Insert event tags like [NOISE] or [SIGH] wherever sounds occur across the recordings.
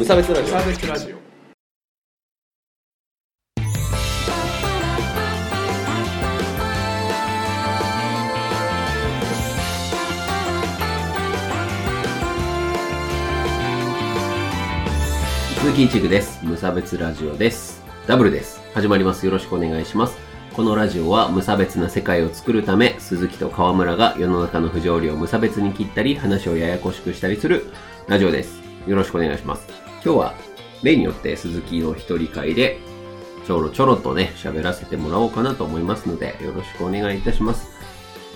無差別ラジオ。サーベスラジオ。鈴木一具です。無差別ラジオです。ダブルです。始まります。よろしくお願いします。このラジオは無差別な世界を作るため鈴木と川村が世の中の不条理を無差別に切ったり話をややこしくしたりするラジオです。よろしくお願いします今日は例によって鈴木の一人会でちょろちょろとね喋らせてもらおうかなと思いますのでよろしくお願いいたします。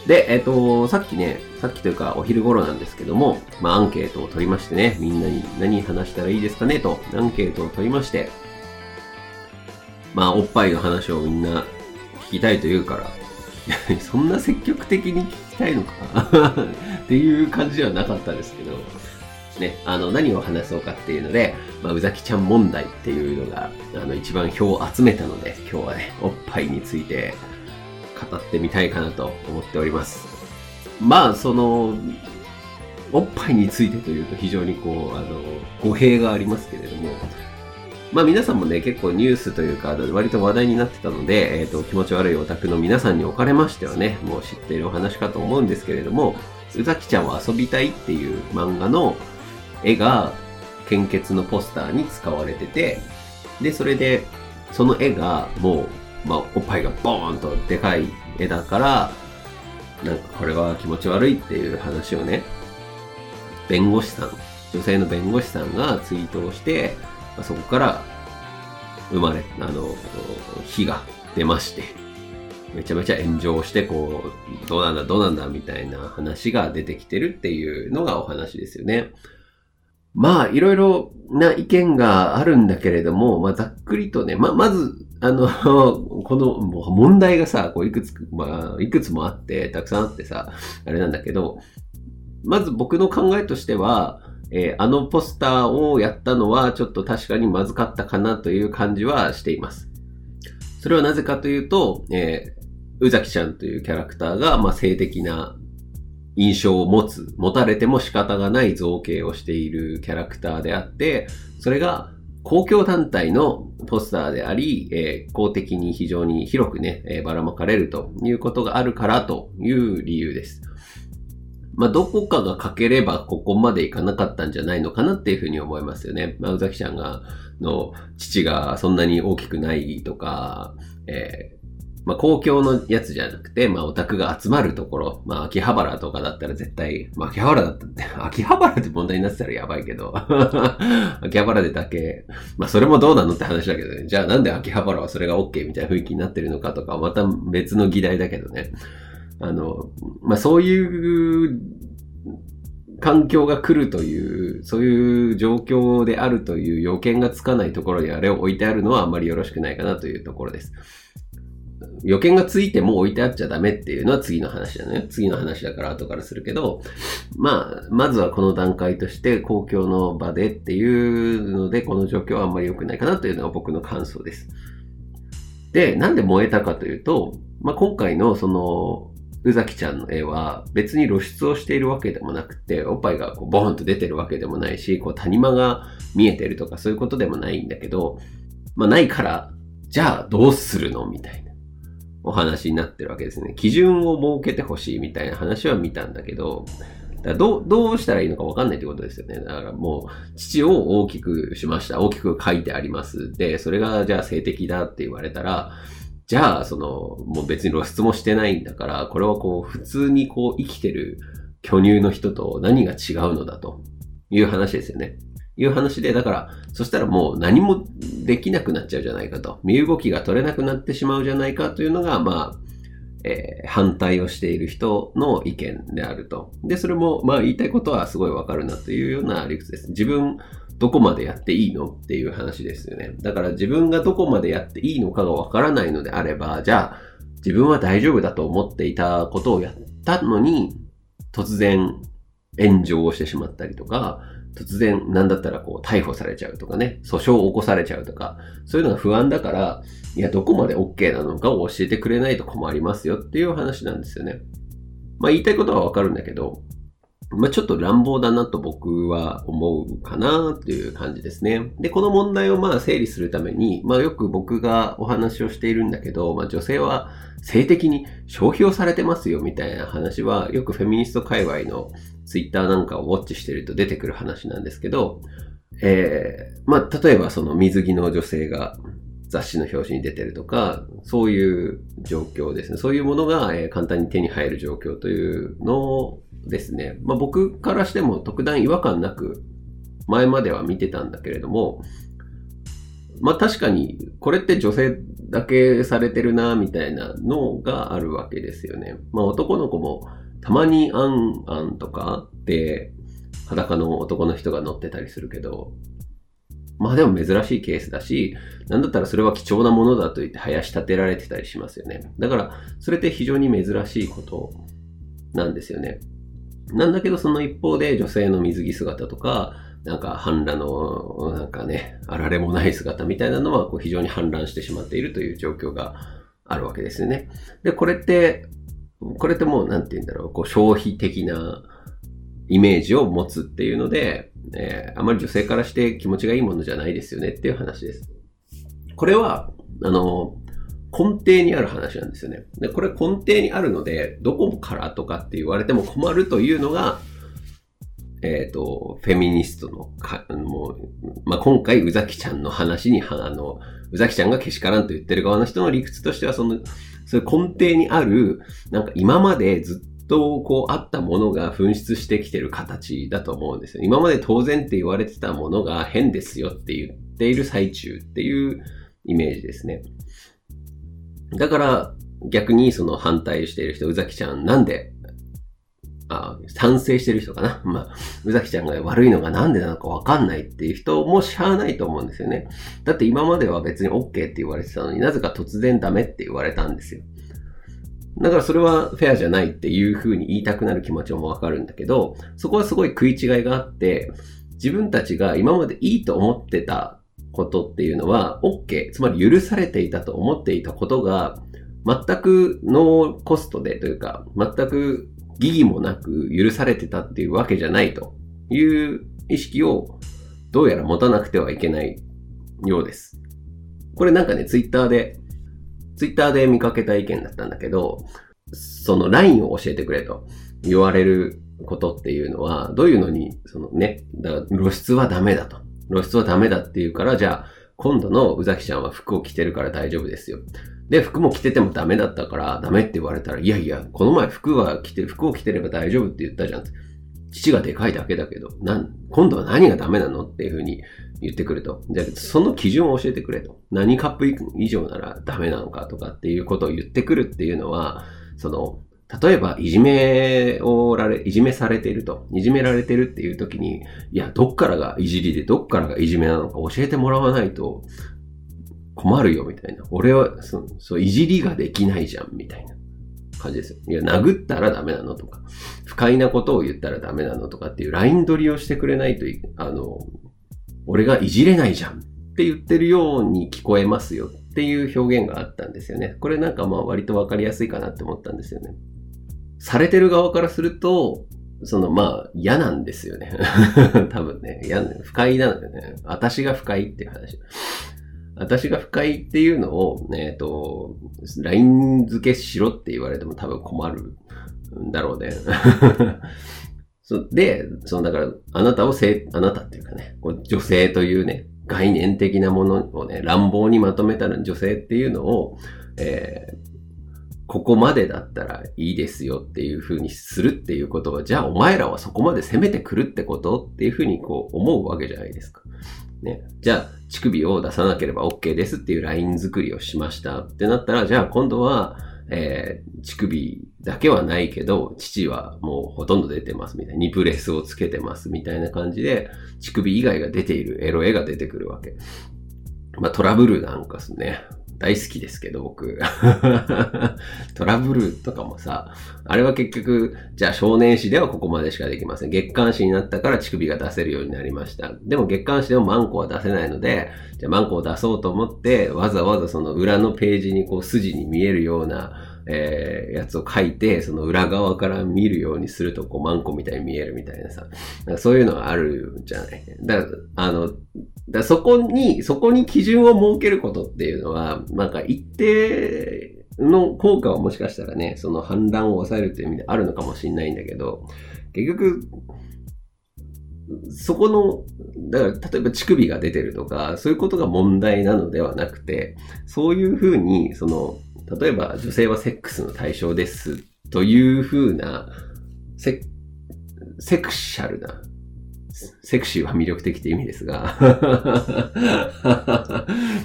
で、えっ、と、さっきね、さっきというかお昼頃なんですけども、まあアンケートを取りましてね、みんなに何話したらいいですかねと、アンケートを取りまして、まあおっぱいの話をみんな聞きたいと言うから、[LAUGHS] そんな積極的に聞きたいのか [LAUGHS] っていう感じではなかったですけど、ね、あの、何を話そうかっていうので、まあ、うざきちゃん問題っていうのが、あの、一番票を集めたので、今日はね、おっぱいについて語ってみたいかなと思っております。まあ、その、おっぱいについてというと非常にこう、あの、語弊がありますけれども、まあ皆さんもね、結構ニュースというか、割と話題になってたので、えっ、と、気持ち悪いオタクの皆さんにおかれましてはね、もう知っているお話かと思うんですけれども、うざきちゃんは遊びたいっていう漫画の絵が献血のポスターに使われてて、で、それで、その絵がもう、まあ、おっぱいがボーンとでかい絵だから、なんかこれは気持ち悪いっていう話をね、弁護士さん、女性の弁護士さんがツイートをして、まあそこから生まれ、あの、火が出まして、めちゃめちゃ炎上して、こう、どうなんだ、どうなんだ、みたいな話が出てきてるっていうのがお話ですよね。まあ、いろいろな意見があるんだけれども、まあ、ざっくりとね、ま、まず、あの、[LAUGHS] この問題がさ、こういくつ、まあ、いくつもあって、たくさんあってさ、あれなんだけど、まず僕の考えとしては、えーあのポスターをやったのはちょっと確かにまずかったかなという感じはしています。それはなぜかというと、えー宇崎ちゃんというキャラクターが、まあ、性的な印象を持つ、持たれても仕方がない造形をしているキャラクターであって、それが公共団体のポスターであり、えー公的に非常に広くね、えーばらまかれるということがあるからという理由です。まあ、どこかが欠ければここまでいかなかったんじゃないのかなっていうふうに思いますよね。まあ、宇崎ちゃんが、の父がそんなに大きくないとか、えーまあ、公共のやつじゃなくて、まあ、オタクが集まるところ、まあ、秋葉原とかだったら絶対、まあ、秋葉原だったって、[LAUGHS] 秋葉原って問題になってたらやばいけど、[LAUGHS] 秋葉原でだけ、まあ、それもどうなのって話だけどね。じゃあなんで秋葉原はそれが OK みたいな雰囲気になってるのかとか、また別の議題だけどね。あの、まあ、そういう環境が来るという、そういう状況であるという予見がつかないところにあれを置いてあるのはあまりよろしくないかなというところです。予見がついても置いてあっちゃダメっていうのは次の話だね。次の話だから後からするけど、まあ、まずはこの段階として公共の場でっていうので、この状況はあんまり良くないかなというのが僕の感想です。で、なんで燃えたかというと、まあ、今回のその、宇崎ちゃんの絵は別に露出をしているわけでもなくて、おっぱいがこうボーンと出てるわけでもないし、こう谷間が見えてるとかそういうことでもないんだけど、まあないから、じゃあどうするのみたいなお話になってるわけですね。基準を設けてほしいみたいな話は見たんだけど、だどう、どうしたらいいのかわかんないってことですよね。だからもう、父を大きくしました。大きく書いてあります。で、それがじゃあ性的だって言われたら、じゃあ、その、もう別に露出もしてないんだから、これはこう、普通にこう、生きてる巨乳の人と何が違うのだという話ですよね。いう話で、だから、そしたらもう何もできなくなっちゃうじゃないかと。身動きが取れなくなってしまうじゃないかというのが、まあ、えー反対をしている人の意見であると。で、それも、まあ言いたいことはすごいわかるなというような理屈です。自分、どこまでやっていいのっていう話ですよね。だから自分がどこまでやっていいのかがわからないのであれば、じゃあ、自分は大丈夫だと思っていたことをやったのに、突然炎上をしてしまったりとか、突然、なんだったらこう、逮捕されちゃうとかね、訴訟を起こされちゃうとか、そういうのが不安だから、いや、どこまで OK なのかを教えてくれないと困りますよっていう話なんですよね。まあ言いたいことはわかるんだけど、まあ、ちょっと乱暴だなと僕は思うかなっていう感じですね。で、この問題をまあ整理するために、まあよく僕がお話をしているんだけど、まあ女性は性的に消費をされてますよみたいな話は、よくフェミニスト界隈のツイッターなんかをウォッチしてると出てくる話なんですけど、えー、まあ例えばその水着の女性が雑誌の表紙に出てるとか、そういう状況ですね。そういうものが、え簡単に手に入る状況というのをですね、まあ、僕からしても特段違和感なく前までは見てたんだけれども、まあ確かにこれって女性だけされてるなみたいなのがあるわけですよね。まあ男の子もたまにアンアンとかで裸の男の人が乗ってたりするけど、まあでも珍しいケースだし、なんだったらそれは貴重なものだと言って林立てられてたりしますよね。だから、それって非常に珍しいことなんですよね。なんだけどその一方で女性の水着姿とか、なんか反乱の、なんかね、あられもない姿みたいなのはこう非常に反乱してしまっているという状況があるわけですよね。で、これって、これってもうなんて言うんだろう、こう消費的なイメージを持つっていうので、えー、あまり女性からして気持ちがいいものじゃないですよねっていう話です。これは、あの、根底にある話なんですよね。で、これ根底にあるので、どこからとかって言われても困るというのが、えっ、ー、と、フェミニストのか、もう、まあ、今回、宇崎ちゃんの話に、あの、宇崎ちゃんがけしからんと言ってる側の人の理屈としては、その、そういう根底にある、なんか今までずっとこうあったものが噴出してきてる形だと思うんですよ。今まで当然って言われてたものが変ですよって言っている最中っていうイメージですね。だから逆にその反対している人、宇崎ちゃんなんであ賛成してる人かな。まあ、宇崎ちゃんが悪いのがなんでなのかわかんないっていう人もしゃあないと思うんですよね。だって今までは別に OK って言われてたのになぜか突然ダメって言われたんですよ。だからそれはフェアじゃないっていう風に言いたくなる気持ちもわかるんだけど、そこはすごい食い違いがあって、自分たちが今までいいと思ってたことっていうのは OK、つまり許されていたと思っていたことが、全くノーコストでというか、全く疑義もなく許されてたっていうわけじゃないという意識をどうやら持たなくてはいけないようです。これなんかね、ツイッターでツイッターで見かけた意見だったんだけど、そのラインを教えてくれと言われることっていうのは、どういうのに、そのね、だ露出はダメだと。露出はダメだっていうから、じゃあ、今度の宇崎ちゃんは服を着てるから大丈夫ですよ。で、服も着ててもダメだったからダメって言われたら、いやいや、この前服は着て、服を着てれば大丈夫って言ったじゃん。父がでかいだけだけど、な、今度は何がダメなのっていうふうに言ってくると。じゃあ、その基準を教えてくれと。何カップ以上ならダメなのかとかっていうことを言ってくるっていうのは、その、例えば、いじめをられ、いじめされていると、いじめられてるっていう時に、いや、どっからがいじりで、どっからがいじめなのか教えてもらわないと困るよ、みたいな。俺は、そそう、いじりができないじゃん、みたいな感じですよ。いや、殴ったらダメなのとか、不快なことを言ったらダメなのとかっていうライン取りをしてくれないとい、あの、俺がいじれないじゃんって言ってるように聞こえますよっていう表現があったんですよね。これなんかまあ割とわかりやすいかなって思ったんですよね。されてる側からすると、そのまあ嫌なんですよね。[LAUGHS] 多分ね。嫌不快なんだよね。私が不快っていう話。私が不快っていうのを、えっ、ー、と、ライン付けしろって言われても多分困るんだろうね。[LAUGHS] そで、そのだから、あなたをせ、あなたっていうかね、女性というね、概念的なものをね、乱暴にまとめたら女性っていうのを、えー、ここまでだったらいいですよっていう風にするっていうことは、じゃあお前らはそこまで攻めてくるってことっていう風にこう思うわけじゃないですか。ね。じゃあ、乳首を出さなければ OK ですっていうライン作りをしましたってなったら、じゃあ今度は、えー、乳首だけはないけど、父はもうほとんど出てますみたいな。ニプレスをつけてますみたいな感じで、乳首以外が出ているエロ絵が出てくるわけ。まあトラブルなんかですね。大好きですけど、僕。[LAUGHS] トラブルとかもさ、あれは結局、じゃあ少年誌ではここまでしかできません。月刊誌になったから乳首が出せるようになりました。でも月刊誌でもマンコは出せないので、じゃあマンコを出そうと思って、わざわざその裏のページにこう筋に見えるような、えー、やつを書いて、その裏側から見るようにすると、こう、マンコみたいに見えるみたいなさ、そういうのがあるじゃない。だから、あの、だそこに、そこに基準を設けることっていうのは、なんか一定の効果はもしかしたらね、その反乱を抑えるという意味であるのかもしれないんだけど、結局、そこの、だから例えば乳首が出てるとか、そういうことが問題なのではなくて、そういうふうに、その、例えば女性はセックスの対象ですというふうな、セセクシャルな、セクシーは魅力的って意味ですが [LAUGHS]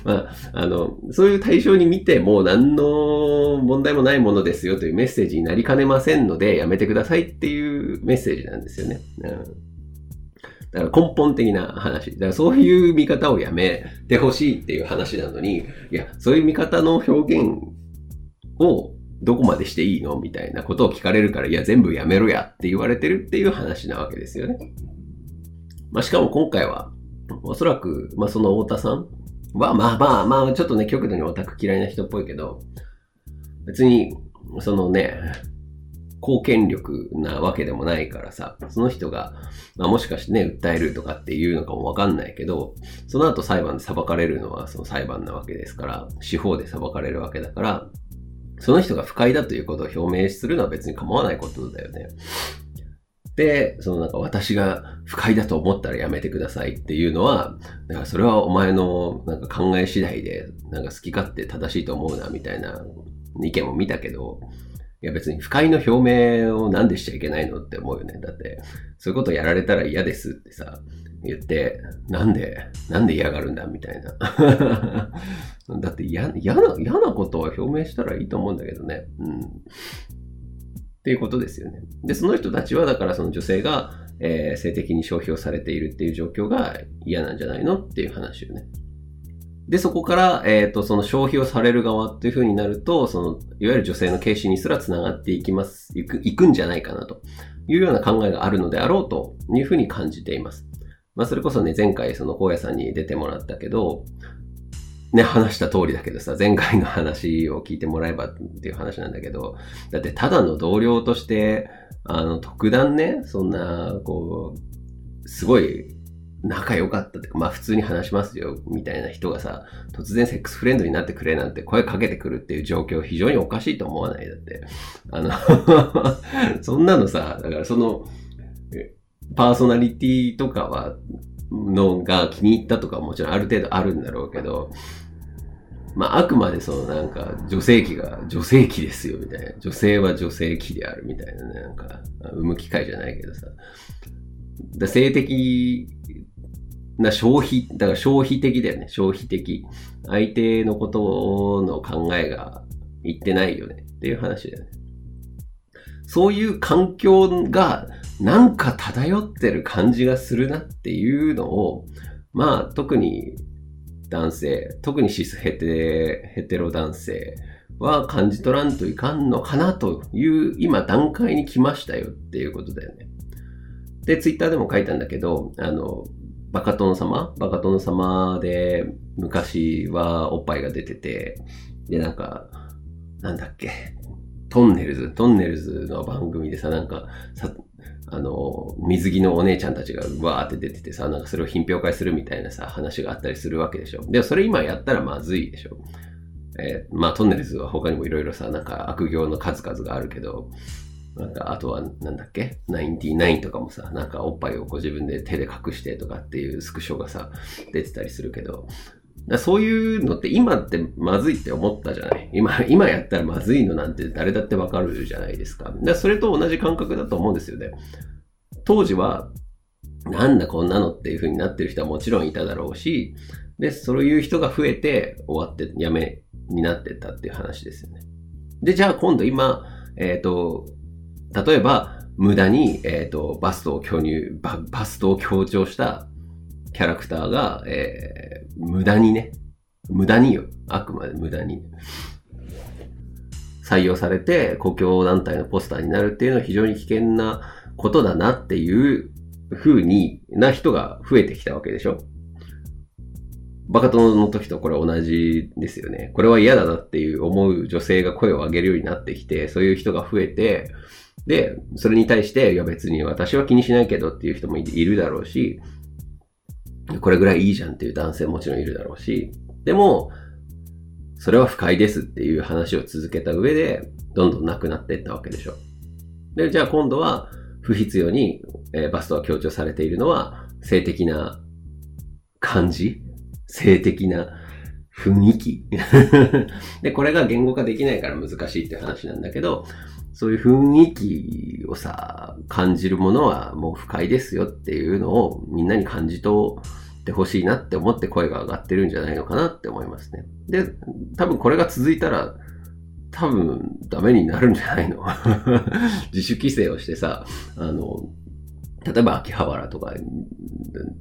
まあ、あの、そういう対象に見ても何の問題もないものですよというメッセージになりかねませんのでやめてくださいっていうメッセージなんですよね。うんだから根本的な話。だからそういう見方をやめてほしいっていう話なのに、いや、そういう見方の表現をどこまでしていいのみたいなことを聞かれるから、いや、全部やめろやって言われてるっていう話なわけですよね。まあ、しかも今回は、おそらく、まあ、その太田さんは、まあまあまあ、ちょっとね、極度にオタク嫌いな人っぽいけど、別に、そのね、貢献力なわけでもないからさ、その人が、まあ、もしかしてね、訴えるとかっていうのかもわかんないけど、その後裁判で裁かれるのはその裁判なわけですから、司法で裁かれるわけだから、その人が不快だということを表明するのは別に構わないことだよね。で、そのなんか私が不快だと思ったらやめてくださいっていうのは、だからそれはお前のなんか考え次第で、なんか好き勝手正しいと思うなみたいな意見も見たけど、いや別に不快の表明をなんでしちゃいけないのって思うよね。だって、そういうことやられたら嫌ですってさ、言って、なんで、なんで嫌がるんだみたいな。[LAUGHS] だって嫌な、嫌なことは表明したらいいと思うんだけどね。うん。っていうことですよね。で、その人たちは、だからその女性が、えー、性的に消費をされているっていう状況が嫌なんじゃないのっていう話よね。で、そこから、えっ、ー、と、その消費をされる側っていう風になると、その、いわゆる女性の軽視にすら繋がっていきます、いく、いくんじゃないかなというような考えがあるのであろうという風に感じています。まあ、それこそね、前回その、荒野さんに出てもらったけど、ね、話した通りだけどさ、前回の話を聞いてもらえばっていう話なんだけど、だってただの同僚として、あの、特段ね、そんな、こう、すごい仲良かったってか、まあ普通に話しますよ、みたいな人がさ、突然セックスフレンドになってくれなんて声かけてくるっていう状況非常におかしいと思わないだって。あの [LAUGHS] そんなのさ、だからその、パーソナリティとかは、のが気に入ったとかもちろんある程度あるんだろうけど、まあ、あくまでそのなんか、女性器が女性器ですよ、みたいな。女性は女性器であるみたいなね、なんか、産む機会じゃないけどさ。だ性的な消費、だから消費的だよね。消費的。相手のことの考えが言ってないよね。っていう話だよね。そういう環境がなんか漂ってる感じがするなっていうのを、まあ特に男性、特にシスヘテ、ヘテロ男性は感じ取らんといかんのかなという今段階に来ましたよっていうことだよね。で、ツイッターでも書いたんだけど、あの、バカ殿様？バカ殿様で昔はおっぱいが出てて、で、なんか、なんだっけ、トンネルズ、トンネルズの番組でさ、なんか、さ、あの、水着のお姉ちゃんたちがわーって出ててさ、なんかそれを品評会するみたいなさ、話があったりするわけでしょ。でもそれ今やったらまずいでしょ。えー、まあトンネルズは他にもいろいろさ、なんか悪行の数々があるけど、なんか、あとは、なんだっけ？ナインティナインとかもさ、なんかおっぱいをこう自分で手で隠してとかっていうスクショがさ、出てたりするけど、そういうのって今ってまずいって思ったじゃない？今、今やったらまずいのなんて誰だってわかるじゃないですか。だそれと同じ感覚だと思うんですよね。当時は、なんだこんなのっていう風になってる人はもちろんいただろうし、で、そういう人が増えて終わってやめになってったっていう話ですよね。で、じゃあ今度今、えっ、ー、と、例えば、無駄に、えっ、ー、と、バストを強入バ、バストを強調したキャラクターが、えー、無駄にね、無駄によ。あくまで無駄に。採用されて、公共団体のポスターになるっていうのは非常に危険なことだなっていう風にな人が増えてきたわけでしょ。バカ殿の時とこれ同じですよね。これは嫌だなっていう思う女性が声を上げるようになってきて、そういう人が増えて、で、それに対して、いや別に私は気にしないけどっていう人もいるだろうし、これぐらいいいじゃんっていう男性もちろんいるだろうし、でも、それは不快ですっていう話を続けた上で、どんどんなくなっていったわけでしょ。で、じゃあ今度は、不必要に、えー、バストは強調されているのは、性的な感じ性的な雰囲気 [LAUGHS] で、これが言語化できないから難しいって話なんだけど、そういう雰囲気をさ、感じるものはもう不快ですよっていうのをみんなに感じ取ってほしいなって思って声が上がってるんじゃないのかなって思いますね。で、多分これが続いたら、多分ダメになるんじゃないの？[LAUGHS] 自主規制をしてさ、あの、例えば秋葉原とか、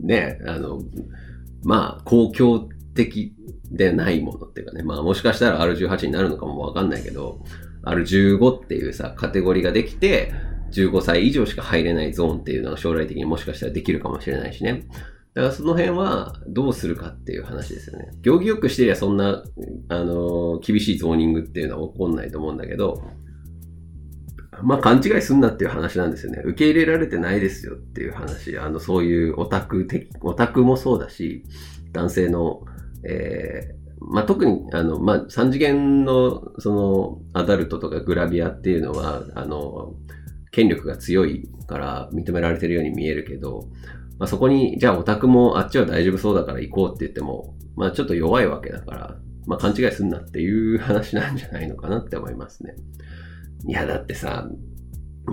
ね、あの、まあ、公共的でないものっていうかね、まあもしかしたら R18 になるのかもわかんないけど、R15 っていうさ、カテゴリーができて、15歳以上しか入れないゾーンっていうのが将来的にもしかしたらできるかもしれないしね。だからその辺はどうするかっていう話ですよね。行儀よくしてりゃそんな、あのー、厳しいゾーニングっていうのは起こんないと思うんだけど、まあ勘違いすんなっていう話なんですよね。受け入れられてないですよっていう話。あの、そういうオタク的、オタクもそうだし、男性の、えまあ、特に、あの、まあ、三次元の、その、アダルトとかグラビアっていうのは、あの、権力が強いから認められてるように見えるけど、まあ、そこに、じゃあオタクもあっちは大丈夫そうだから行こうって言っても、まあ、ちょっと弱いわけだから、まあ、勘違いすんなっていう話なんじゃないのかなって思いますね。いや、だってさ、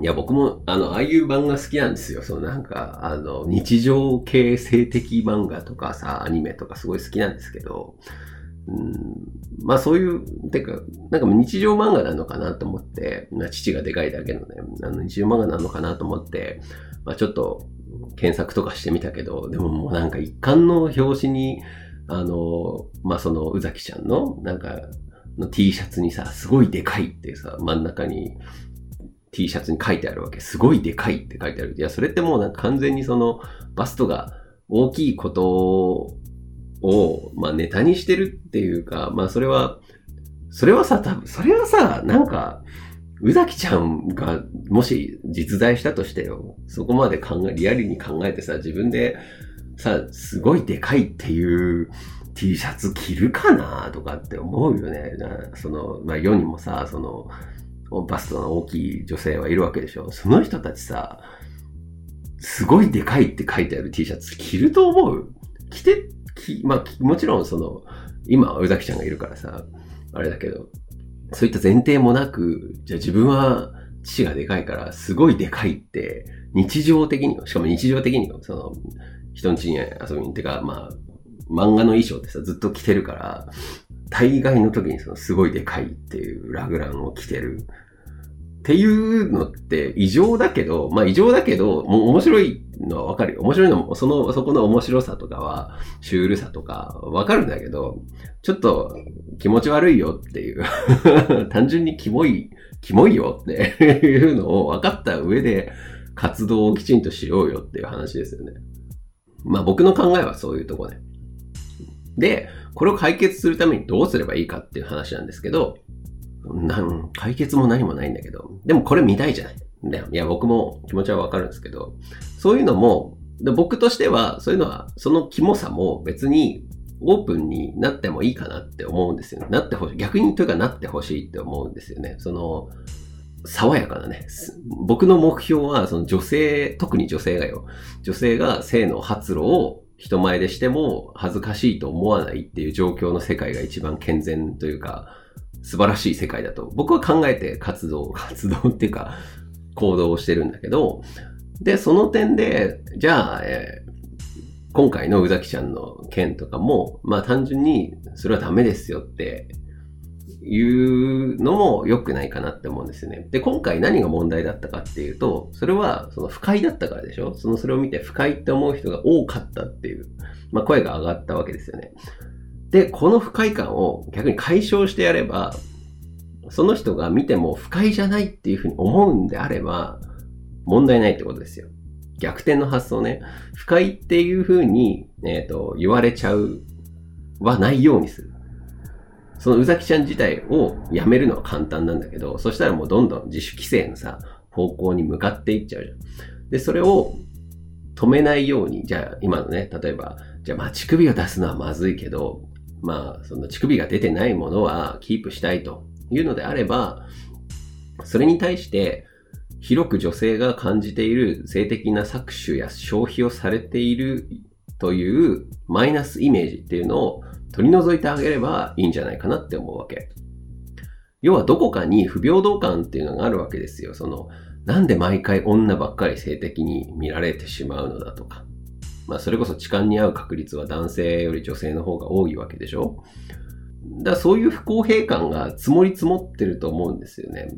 いや、僕も、あの、ああいう漫画好きなんですよ。そのなんか、あの、日常系性的漫画とかさ、アニメとかすごい好きなんですけど、うん、まあそういう、てか、なんか日常漫画なのかなと思って、まあ、父がでかいだけのね、あの日常漫画なのかなと思って、まあちょっと検索とかしてみたけど、でももうなんか一貫の表紙に、あの、まあその宇崎ちゃんの、なんか、の T シャツにさ、すごいでかいってさ、真ん中に T シャツに書いてあるわけ。すごいでかいって書いてある。いや、それってもうなんか完全にそのバストが大きいことを、まあ、ネタにしてるっていうか、まあ、それは、それはさ、多分、それはさ、なんか、宇崎ちゃんが、もし実在したとしてよ、そこまで考え、リアルに考えてさ、自分で、さ、すごいでかいっていう T シャツ着るかなとかって思うよね。その、まあ、世にもさ、その、バストの大きい女性はいるわけでしょ。その人たちさ、すごいでかいって書いてある T シャツ着ると思う着てき、まあ、もちろんその、今宇崎ちゃんがいるからさ、あれだけど、そういった前提もなく、じゃあ自分は父がでかいから、すごいでかいって、日常的にしかも日常的にその、人ん家に遊びに行ってか、まあ、漫画の衣装ってさ、ずっと着てるから、大概の時にその、すごいでかいっていうラグランを着てるっていうのって異常だけど、まあ異常だけど、もう面白いのはわかるよ。面白いのも、その、そこの面白さとかは、シュールさとかわかるんだけど、ちょっと気持ち悪いよっていう [LAUGHS] 単純にキモい、キモいよって [LAUGHS] いうのを分かった上で活動をきちんとしようよっていう話ですよね。まあ僕の考えはそういうとこね。で、これを解決するためにどうすればいいかっていう話なんですけど、なん解決も何もないんだけど、でもこれ見たいじゃない。いや、僕も気持ちはわかるんですけど、そういうのも、で僕としては、そういうのは、そのキモさも別にオープンになってもいいかなって思うんですよ。なってほしい。逆にというかなってほしいって思うんですよね。その、爽やかなね。僕の目標は、その女性、特に女性がよ。女性が性の発露を人前でしても恥ずかしいと思わないっていう状況の世界が一番健全というか、素晴らしい世界だと僕は考えて活動、[LAUGHS] 活動っていうか行動をしてるんだけど、で、その点で、じゃあ、えー、今回の宇崎ちゃんの件とかも、まあ単純にそれはダメですよっていうのも良くないかなって思うんですよね。で、今回何が問題だったかっていうと、それはその不快だったからでしょ？そのそれを見て不快って思う人が多かったっていう、まあ声が上がったわけですよね。で、この不快感を逆に解消してやれば、その人が見ても不快じゃないっていうふうに思うんであれば、問題ないってことですよ。逆転の発想ね。不快っていうふうに、えっ、ー、と、言われちゃうはないようにする。そのうざきちゃん自体をやめるのは簡単なんだけど、そしたらもうどんどん自主規制のさ、方向に向かっていっちゃうじゃん。で、それを止めないように、じゃあ今のね、例えば、じゃあまあ乳首を出すのはまずいけど、まあその乳首が出てないものはキープしたいというのであれば、それに対して広く女性が感じている性的な搾取や消費をされているというマイナスイメージっていうのを取り除いてあげればいいんじゃないかなって思うわけ。要はどこかに不平等感っていうのがあるわけですよ。その、なんで毎回女ばっかり性的に見られてしまうのだとか。まあそれこそ痴漢に遭う確率は男性より女性の方が多いわけでしょだからそういう不公平感が積もり積もってると思うんですよね。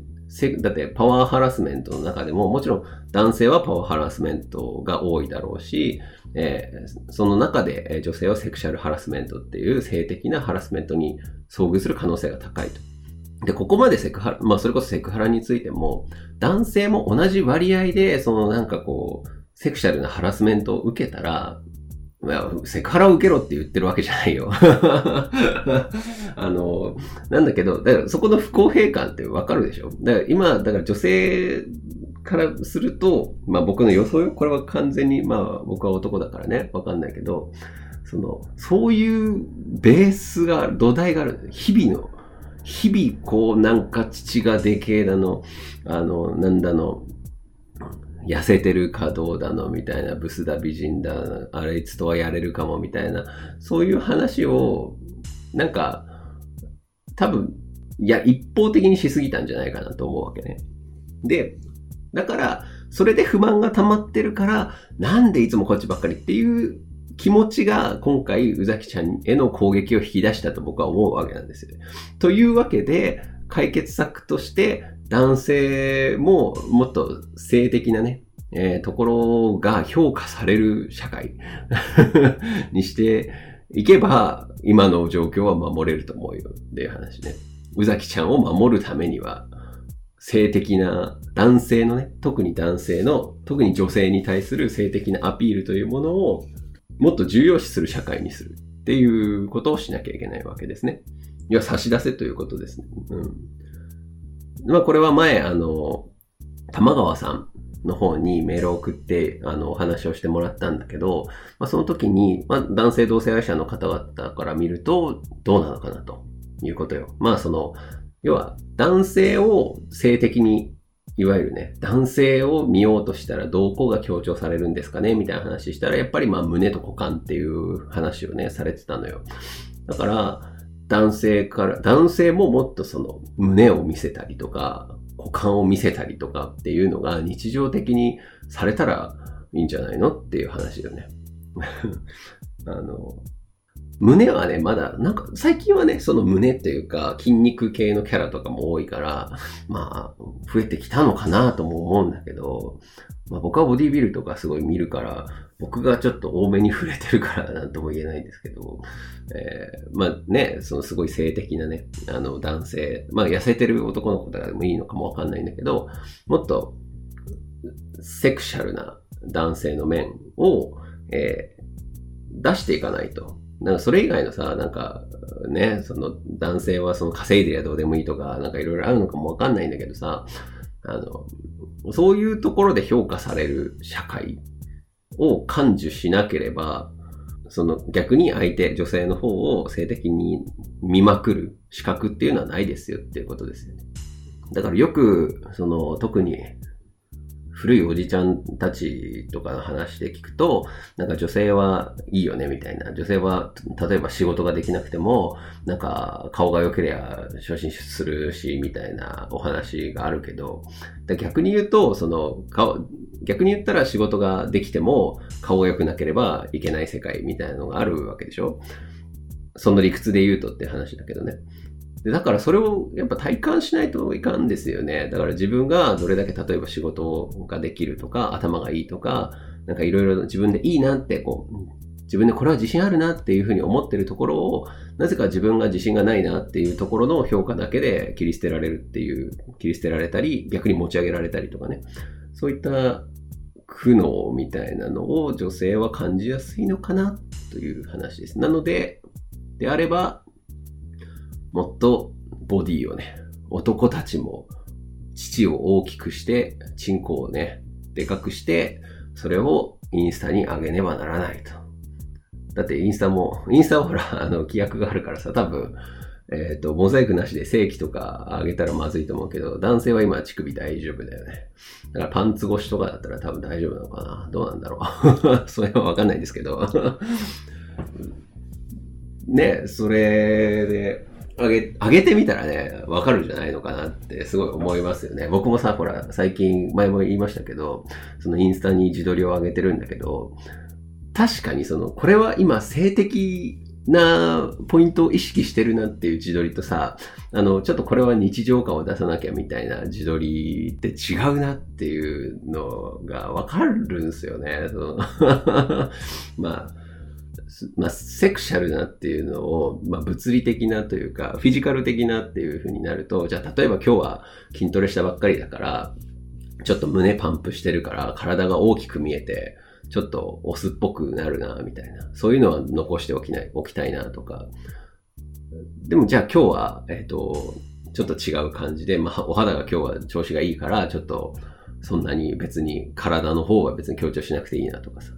だってパワーハラスメントの中でももちろん男性はパワーハラスメントが多いだろうし、えー、その中で女性はセクシャルハラスメントっていう性的なハラスメントに遭遇する可能性が高いと。で、ここまでセクハラ、まあそれこそセクハラについても男性も同じ割合でそのなんかこうセクシャルなハラスメントを受けたらセクハラを受けろって言ってるわけじゃないよ。[LAUGHS] あの、なんだけど、だからそこの不公平感ってわかるでしょ？だから今、だから女性からすると、まあ僕の予想よ。これは完全に、まあ僕は男だからね、わかんないけど、その、そういうベースが、土台がある。日々の、日々こうなんか父がでけえだの、あの、なんだの、痩せてるかどうだのみたいな、ブスだ美人だ、あれいつとはやれるかもみたいな、そういう話を、なんか、多分、いや、一方的にしすぎたんじゃないかなと思うわけね。で、だから、それで不満が溜まってるから、なんでいつもこっちばっかりっていう気持ちが今回、宇崎ちゃんへの攻撃を引き出したと僕は思うわけなんですよ。というわけで、解決策として、男性ももっと性的なね、えー、ところが評価される社会 [LAUGHS] にしていけば、今の状況は守れると思うよっていう話ね。宇崎ちゃんを守るためには、性的な男性のね、特に男性の、特に女性に対する性的なアピールというものをもっと重要視する社会にするっていうことをしなきゃいけないわけですね。いや、差し出せということですね。うん。まあ、これは前、あの、玉川さんの方にメールを送って、あの、お話をしてもらったんだけど、まあ、その時に、まあ、男性同性愛者の方々から見ると、どうなのかなということよ。まあ、その、要は、男性を性的に、いわゆるね、男性を見ようとしたらどこが強調されるんですかねみたいな話したら、やっぱりまあ胸と股間っていう話をね、されてたのよ。だから、男性から、男性ももっとその胸を見せたりとか、股間を見せたりとかっていうのが日常的にされたらいいんじゃないのっていう話だよね。[LAUGHS] あの、胸はね、まだ、なんか、最近はね、その胸っていうか、筋肉系のキャラとかも多いから、まあ、増えてきたのかなとも思うんだけど、まあ僕はボディビルとかすごい見るから、僕がちょっと多めに触れてるからなんとも言えないんですけど、えー、まあね、そのすごい性的なね、あの男性、まあ痩せてる男の子とかでもいいのかもわかんないんだけど、もっとセクシャルな男性の面を、えー、出していかないと。なんかそれ以外のさ、なんかね、その男性はその稼いでりゃどうでもいいとか、なんかいろいろあるのかもわかんないんだけどさ、あの、そういうところで評価される社会を感受しなければ、その逆に相手、女性の方を性的に見まくる資格っていうのはないですよっていうことですよね。だからよく、その特に古いおじちゃんたちとかの話で聞くと、なんか女性はいいよねみたいな。女性は、例えば仕事ができなくても、なんか顔が良ければ昇進するし、みたいなお話があるけど、逆に言うと、その顔、逆に言ったら仕事ができても顔が良くなければいけない世界みたいなのがあるわけでしょその理屈で言うとって話だけどね。でだからそれをやっぱ体感しないといかんですよね。だから自分がどれだけ例えば仕事ができるとか、頭がいいとか、なんかいろいろ自分でいいなってこう、自分でこれは自信あるなっていうふうに思ってるところを、なぜか自分が自信がないなっていうところの評価だけで切り捨てられるっていう、切り捨てられたり、逆に持ち上げられたりとかね。そういった苦悩みたいなのを女性は感じやすいのかなという話です。なので、であれば、もっとボディをね、男たちも父を大きくして、チンコをね、でかくして、それをインスタに上げねばならないと。だってインスタも、インスタはほら、[LAUGHS] あの、規約があるからさ、多分、えっ、ー、と、モザイクなしで正規とか上げたらまずいと思うけど、男性は今乳首大丈夫だよね。だからパンツ越しとかだったら多分大丈夫なのかなどうなんだろう [LAUGHS] それはわかんないんですけどね、それで、上げ、上げてみたらね、わかるんじゃないのかなってすごい思いますよね。僕もさ、ほら、最近、前も言いましたけど、そのインスタに自撮りを上げてるんだけど、確かにその、これは今性的なポイントを意識してるなっていう自撮りとさ、あの、ちょっとこれは日常感を出さなきゃみたいな自撮りって違うなっていうのがわかるんですよね。その [LAUGHS] まあ、まあ、セクシャルなっていうのを、まあ、物理的なというか、フィジカル的なっていう風になると、じゃあ例えば今日は筋トレしたばっかりだから、ちょっと胸パンプしてるから体が大きく見えて、ちょっとオスっぽくなるな、みたいな。そういうのは残しておきない、置きたいなとか。でもじゃあ今日は、えっ、ー、と、ちょっと違う感じで、まあ、お肌が今日は調子がいいから、ちょっと、そんなに別に体の方は別に強調しなくていいなとかさ。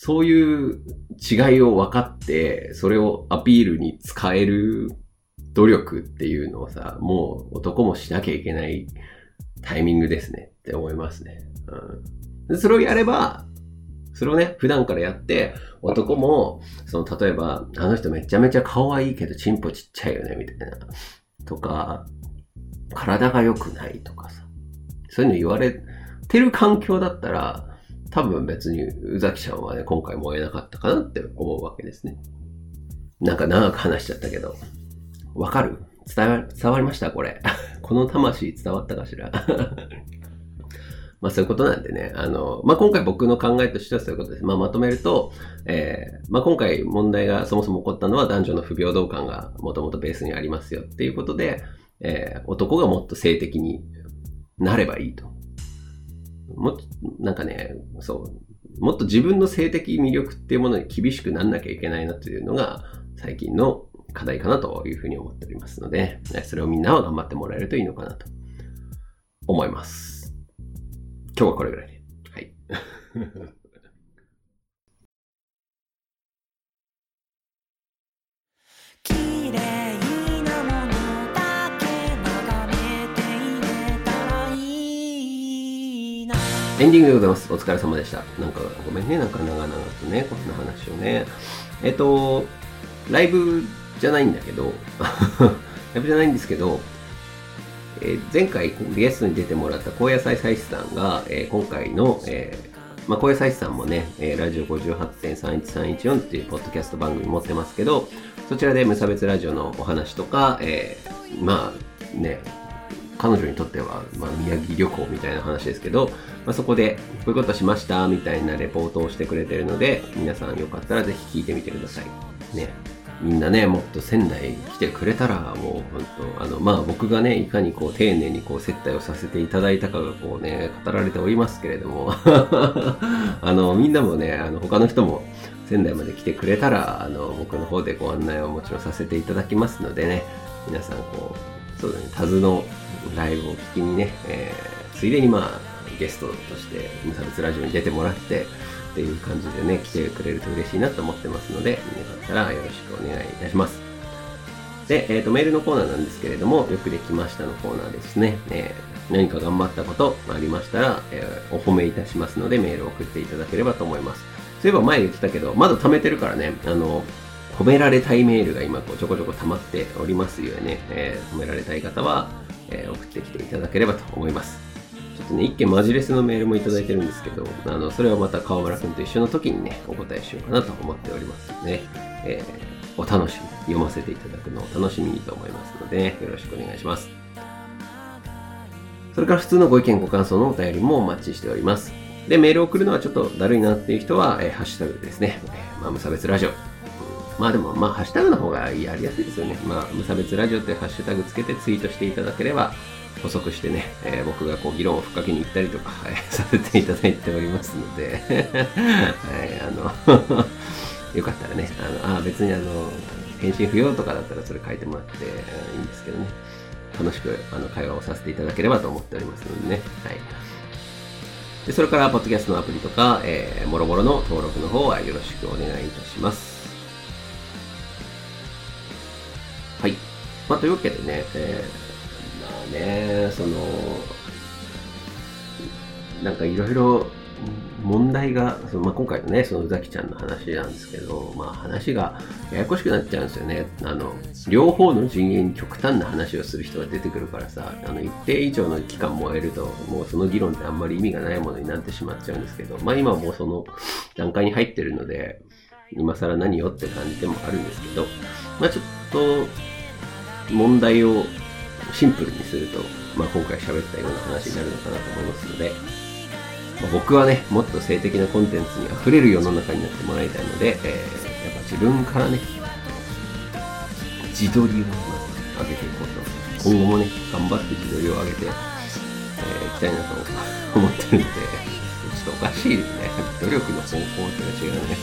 そういう違いを分かって、それをアピールに使える努力っていうのをさ、もう男もしなきゃいけないタイミングですねって思いますね。うん、それをやれば、それをね、普段からやって、男も、その、例えば、あの人めちゃめちゃ可愛いけど、チンポちっちゃいよね、みたいな。とか、体が良くないとかさ。そういうの言われてる環境だったら、多分別に宇崎ちゃんはね、今回燃えなかったかなって思うわけですね。なんか長く話しちゃったけど、わかる？伝わ、伝わりました？これ。[LAUGHS] この魂伝わったかしら？[LAUGHS] まあそういうことなんでね、あの、まあ今回僕の考えとしてはそういうことです。まあまとめると、えー、まあ今回問題がそもそも起こったのは男女の不平等感がもともとベースにありますよっていうことで、えー、男がもっと性的になればいいと。もっと、なんかね、そう、もっと自分の性的魅力っていうものに厳しくなんなきゃいけないなというのが最近の課題かなというふうに思っておりますので、それをみんなは頑張ってもらえるといいのかなと思います。今日はこれぐらいで。はい。[LAUGHS] エンディングでございます。お疲れ様でした。なんか、ごめんね。なんか長々とね、こんな話をね。えっと、ライブじゃないんだけど、[LAUGHS] ライブじゃないんですけど、えー、前回ゲストに出てもらった高野菜菜師さんが、えー、今回の、えーまあ、高野菜師さんもね、え、ラジオ58.31314っていうポッドキャスト番組持ってますけど、そちらで無差別ラジオのお話とか、え、まあね、彼女にとっては、まあ、宮城旅行みたいな話ですけど、まあ、そこでこういうことしましたみたいなレポートをしてくれてるので、皆さんよかったらぜひ聞いてみてください。ね。みんなね、もっと仙台来てくれたら、もう本当、あの、まあ僕がね、いかにこう丁寧にこう接待をさせていただいたかがこうね、語られておりますけれども、[LAUGHS] あの、みんなもね、あの、他の人も仙台まで来てくれたら、あの、僕の方でご案内をもちろんさせていただきますのでね、皆さんこう、そうだね、タズのライブを聞きにね、えー、ついでにまあ、ゲストとして無差別ラジオに出てもらって、っていう感じでね、来てくれると嬉しいなと思ってますので、よかったらよろしくお願いいたします。で、えっ、ー、と、メールのコーナーなんですけれども、よくできましたのコーナーですね。えー、何か頑張ったことありましたら、えー、お褒めいたしますので、メールを送っていただければと思います。そういえば前言ってたけど、まだ貯めてるからね、あの、褒められたいメールが今こうちょこちょこ溜まっておりますよね。えー、褒められたい方は、えー、送ってきていただければと思います。ちょっとね、一件マジレスのメールもいただいてるんですけど、あの、それはまた川村くんと一緒の時にね、お答えしようかなと思っておりますので、えー、お楽しみ、読ませていただくのを楽しみにと思いますので、よろしくお願いします。それから普通のご意見ご感想のお便りもお待ちしております。で、メールを送るのはちょっとだるいなっていう人は、えー、ハッシュタグですね。えー、まあ、無差別ラジオ。まあでも、まあ、ハッシュタグの方がやりやすいですよね。まあ、無差別ラジオってハッシュタグつけてツイートしていただければ、補足してね、えー、僕がこう議論をふっかけに行ったりとか、はい、させていただいておりますので、[LAUGHS] はい、あの [LAUGHS] よかったらね、あのあ別にあの返信不要とかだったらそれ書いてもらっていいんですけどね。楽しくあの会話をさせていただければと思っておりますのでね。はい。でそれから、ポッドキャストのアプリとか、えー、もろもろの登録の方はよろしくお願いいたします。まあ、というわけでね、えー、まあね、その、なんかいろいろ問題が、そのまあ、今回のね、その宇崎ちゃんの話なんですけど、まあ話がややこしくなっちゃうんですよね。あの、両方の陣営に極端な話をする人が出てくるからさ、あの、一定以上の期間燃えると、もうその議論ってあんまり意味がないものになってしまっちゃうんですけど、まあ今もうその段階に入ってるので、今更何よって感じでもあるんですけど、まあちょっと、問題をシンプルにすると、まあ今回喋ったような話になるのかなと思いますので、まあ、僕はね、もっと性的なコンテンツに溢れる世の中になってもらいたいので、えー、やっぱ自分からね、自撮りをまず上げていこうと。今後もね、頑張って自撮りを上げて、えー、いきたいなと思ってるので、ちょっとおかしいですね。努力の方法っていうのは違うね。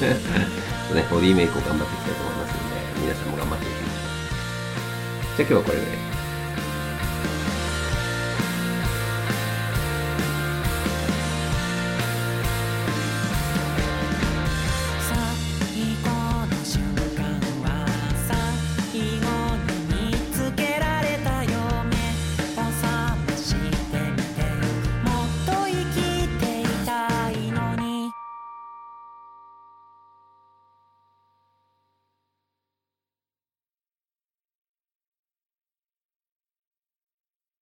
[LAUGHS] ね、ボディメイクを頑張っていきたいと思いますので、皆さんも頑張っていき。じゃあ今日はこれで、